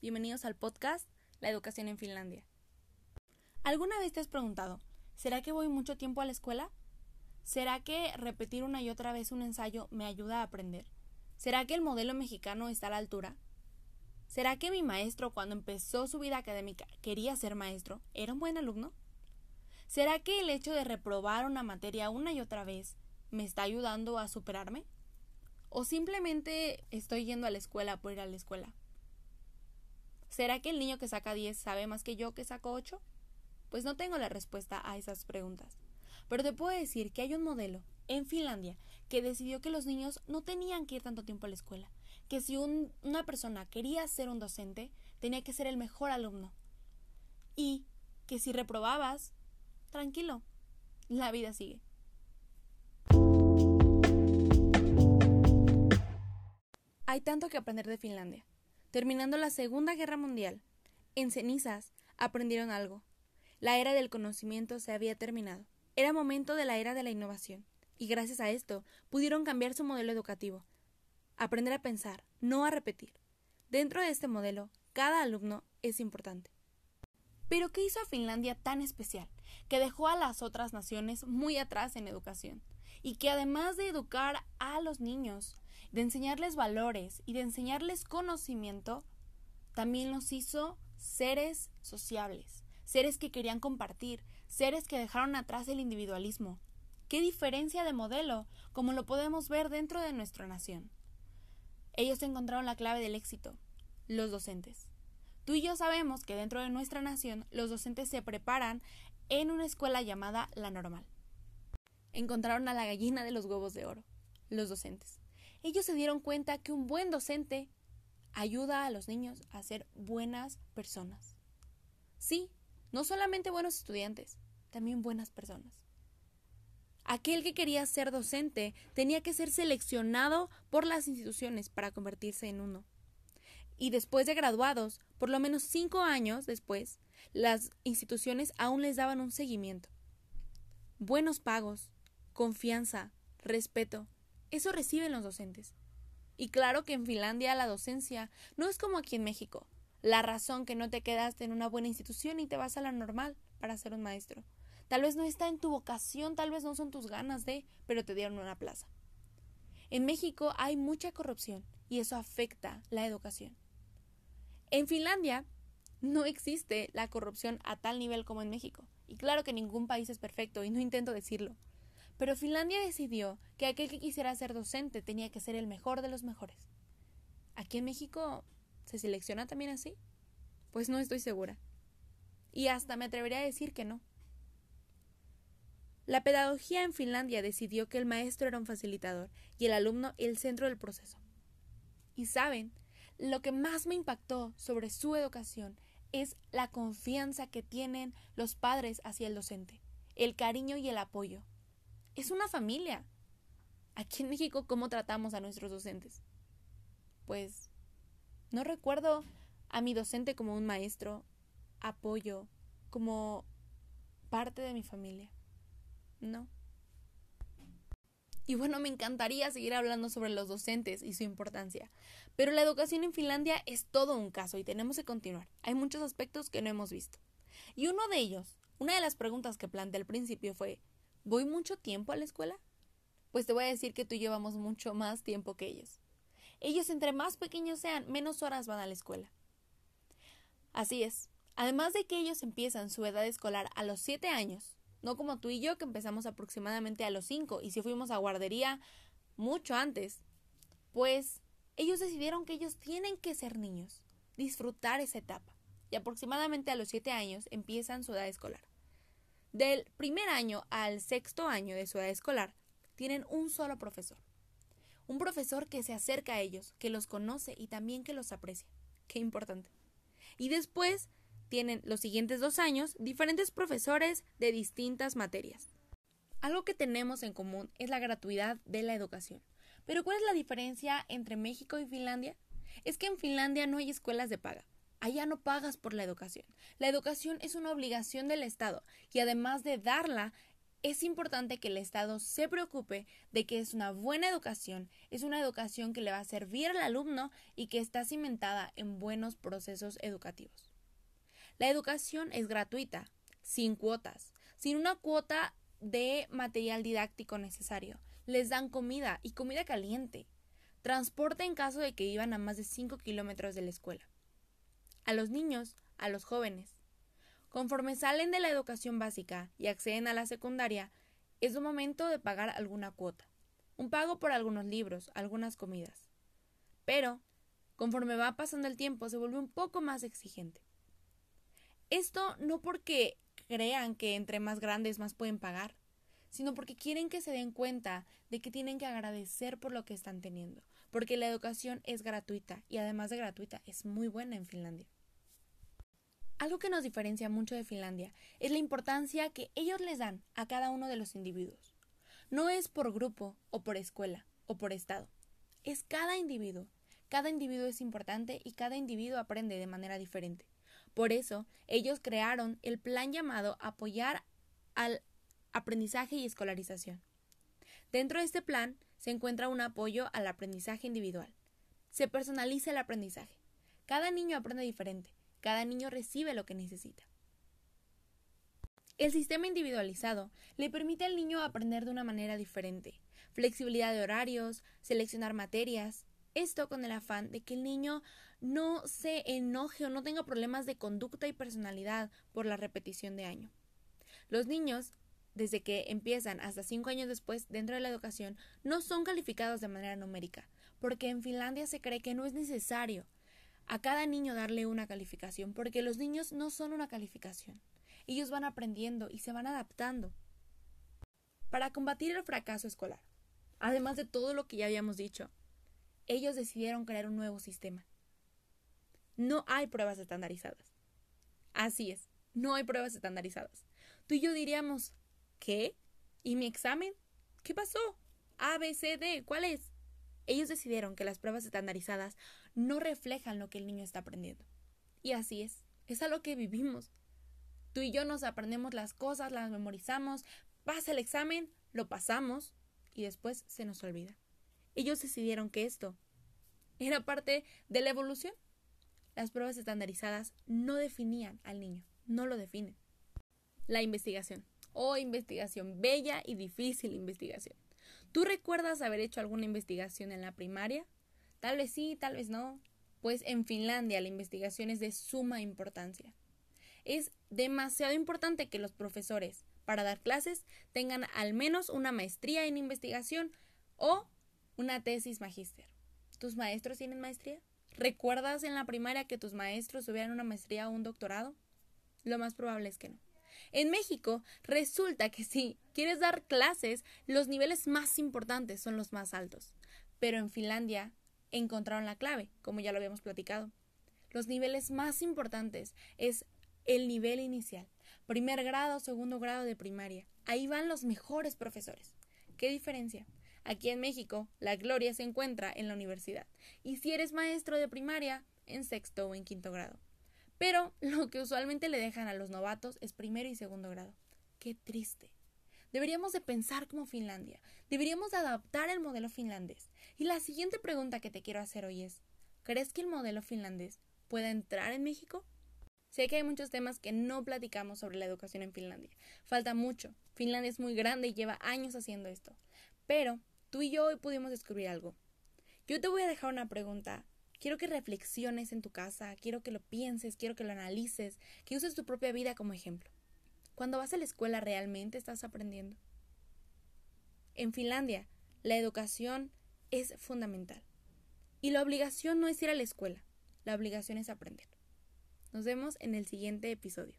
bienvenidos al podcast La educación en Finlandia. ¿Alguna vez te has preguntado, ¿será que voy mucho tiempo a la escuela? ¿Será que repetir una y otra vez un ensayo me ayuda a aprender? ¿Será que el modelo mexicano está a la altura? ¿Será que mi maestro cuando empezó su vida académica quería ser maestro? ¿Era un buen alumno? ¿Será que el hecho de reprobar una materia una y otra vez me está ayudando a superarme? ¿O simplemente estoy yendo a la escuela por ir a la escuela? ¿Será que el niño que saca 10 sabe más que yo que saco 8? Pues no tengo la respuesta a esas preguntas. Pero te puedo decir que hay un modelo en Finlandia que decidió que los niños no tenían que ir tanto tiempo a la escuela, que si una persona quería ser un docente, tenía que ser el mejor alumno. Y que si reprobabas, tranquilo, la vida sigue. Hay tanto que aprender de Finlandia. Terminando la Segunda Guerra Mundial, en cenizas aprendieron algo. La era del conocimiento se había terminado. Era momento de la era de la innovación, y gracias a esto pudieron cambiar su modelo educativo. Aprender a pensar, no a repetir. Dentro de este modelo, cada alumno es importante. Pero ¿qué hizo a Finlandia tan especial? Que dejó a las otras naciones muy atrás en educación, y que además de educar a los niños, de enseñarles valores y de enseñarles conocimiento, también nos hizo seres sociables, seres que querían compartir, seres que dejaron atrás el individualismo. ¿Qué diferencia de modelo, como lo podemos ver dentro de nuestra nación? Ellos encontraron la clave del éxito, los docentes. Tú y yo sabemos que dentro de nuestra nación los docentes se preparan en una escuela llamada La Normal. Encontraron a la gallina de los huevos de oro, los docentes ellos se dieron cuenta que un buen docente ayuda a los niños a ser buenas personas. Sí, no solamente buenos estudiantes, también buenas personas. Aquel que quería ser docente tenía que ser seleccionado por las instituciones para convertirse en uno. Y después de graduados, por lo menos cinco años después, las instituciones aún les daban un seguimiento. Buenos pagos, confianza, respeto, eso reciben los docentes. Y claro que en Finlandia la docencia no es como aquí en México. La razón que no te quedaste en una buena institución y te vas a la normal para ser un maestro. Tal vez no está en tu vocación, tal vez no son tus ganas de, pero te dieron una plaza. En México hay mucha corrupción y eso afecta la educación. En Finlandia no existe la corrupción a tal nivel como en México. Y claro que ningún país es perfecto y no intento decirlo. Pero Finlandia decidió que aquel que quisiera ser docente tenía que ser el mejor de los mejores. ¿Aquí en México se selecciona también así? Pues no estoy segura. Y hasta me atrevería a decir que no. La pedagogía en Finlandia decidió que el maestro era un facilitador y el alumno el centro del proceso. Y saben, lo que más me impactó sobre su educación es la confianza que tienen los padres hacia el docente, el cariño y el apoyo es una familia. Aquí en México, ¿cómo tratamos a nuestros docentes? Pues no recuerdo a mi docente como un maestro, apoyo, como parte de mi familia. No. Y bueno, me encantaría seguir hablando sobre los docentes y su importancia, pero la educación en Finlandia es todo un caso y tenemos que continuar. Hay muchos aspectos que no hemos visto. Y uno de ellos, una de las preguntas que planteé al principio fue, ¿Voy mucho tiempo a la escuela? Pues te voy a decir que tú llevamos mucho más tiempo que ellos. Ellos entre más pequeños sean, menos horas van a la escuela. Así es. Además de que ellos empiezan su edad escolar a los 7 años, no como tú y yo que empezamos aproximadamente a los 5 y si fuimos a guardería mucho antes, pues ellos decidieron que ellos tienen que ser niños, disfrutar esa etapa. Y aproximadamente a los 7 años empiezan su edad escolar. Del primer año al sexto año de su edad escolar, tienen un solo profesor. Un profesor que se acerca a ellos, que los conoce y también que los aprecia. Qué importante. Y después tienen los siguientes dos años diferentes profesores de distintas materias. Algo que tenemos en común es la gratuidad de la educación. Pero ¿cuál es la diferencia entre México y Finlandia? Es que en Finlandia no hay escuelas de paga. Allá no pagas por la educación. La educación es una obligación del Estado y además de darla, es importante que el Estado se preocupe de que es una buena educación, es una educación que le va a servir al alumno y que está cimentada en buenos procesos educativos. La educación es gratuita, sin cuotas, sin una cuota de material didáctico necesario. Les dan comida y comida caliente. Transporte en caso de que vivan a más de 5 kilómetros de la escuela. A los niños, a los jóvenes, Conforme salen de la educación básica y acceden a la secundaria, es un momento de pagar alguna cuota, un pago por algunos libros, algunas comidas. Pero, conforme va pasando el tiempo, se vuelve un poco más exigente. Esto no porque crean que entre más grandes más pueden pagar, sino porque quieren que se den cuenta de que tienen que agradecer por lo que están teniendo, porque la educación es gratuita y además de gratuita es muy buena en Finlandia. Algo que nos diferencia mucho de Finlandia es la importancia que ellos les dan a cada uno de los individuos. No es por grupo o por escuela o por estado. Es cada individuo. Cada individuo es importante y cada individuo aprende de manera diferente. Por eso, ellos crearon el plan llamado Apoyar al Aprendizaje y Escolarización. Dentro de este plan se encuentra un apoyo al aprendizaje individual. Se personaliza el aprendizaje. Cada niño aprende diferente cada niño recibe lo que necesita. El sistema individualizado le permite al niño aprender de una manera diferente, flexibilidad de horarios, seleccionar materias, esto con el afán de que el niño no se enoje o no tenga problemas de conducta y personalidad por la repetición de año. Los niños, desde que empiezan hasta cinco años después dentro de la educación, no son calificados de manera numérica, porque en Finlandia se cree que no es necesario a cada niño darle una calificación, porque los niños no son una calificación. Ellos van aprendiendo y se van adaptando. Para combatir el fracaso escolar, además de todo lo que ya habíamos dicho, ellos decidieron crear un nuevo sistema. No hay pruebas estandarizadas. Así es, no hay pruebas estandarizadas. Tú y yo diríamos, ¿qué? ¿Y mi examen? ¿Qué pasó? A, B, C, D, ¿cuál es? Ellos decidieron que las pruebas estandarizadas no reflejan lo que el niño está aprendiendo. Y así es, es a lo que vivimos. Tú y yo nos aprendemos las cosas, las memorizamos, pasa el examen, lo pasamos y después se nos olvida. Ellos decidieron que esto era parte de la evolución. Las pruebas estandarizadas no definían al niño, no lo definen. La investigación. Oh, investigación, bella y difícil investigación. ¿Tú recuerdas haber hecho alguna investigación en la primaria? Tal vez sí, tal vez no. Pues en Finlandia la investigación es de suma importancia. Es demasiado importante que los profesores, para dar clases, tengan al menos una maestría en investigación o una tesis magíster. ¿Tus maestros tienen maestría? ¿Recuerdas en la primaria que tus maestros tuvieran una maestría o un doctorado? Lo más probable es que no. En México resulta que si quieres dar clases, los niveles más importantes son los más altos. Pero en Finlandia encontraron la clave, como ya lo habíamos platicado. Los niveles más importantes es el nivel inicial, primer grado, segundo grado de primaria. Ahí van los mejores profesores. ¿Qué diferencia? Aquí en México, la gloria se encuentra en la universidad. Y si eres maestro de primaria, en sexto o en quinto grado. Pero lo que usualmente le dejan a los novatos es primero y segundo grado. Qué triste. Deberíamos de pensar como Finlandia. Deberíamos de adaptar el modelo finlandés. Y la siguiente pregunta que te quiero hacer hoy es, ¿crees que el modelo finlandés pueda entrar en México? Sé que hay muchos temas que no platicamos sobre la educación en Finlandia. Falta mucho. Finlandia es muy grande y lleva años haciendo esto. Pero tú y yo hoy pudimos descubrir algo. Yo te voy a dejar una pregunta Quiero que reflexiones en tu casa, quiero que lo pienses, quiero que lo analices, que uses tu propia vida como ejemplo. Cuando vas a la escuela, ¿realmente estás aprendiendo? En Finlandia, la educación es fundamental. Y la obligación no es ir a la escuela, la obligación es aprender. Nos vemos en el siguiente episodio.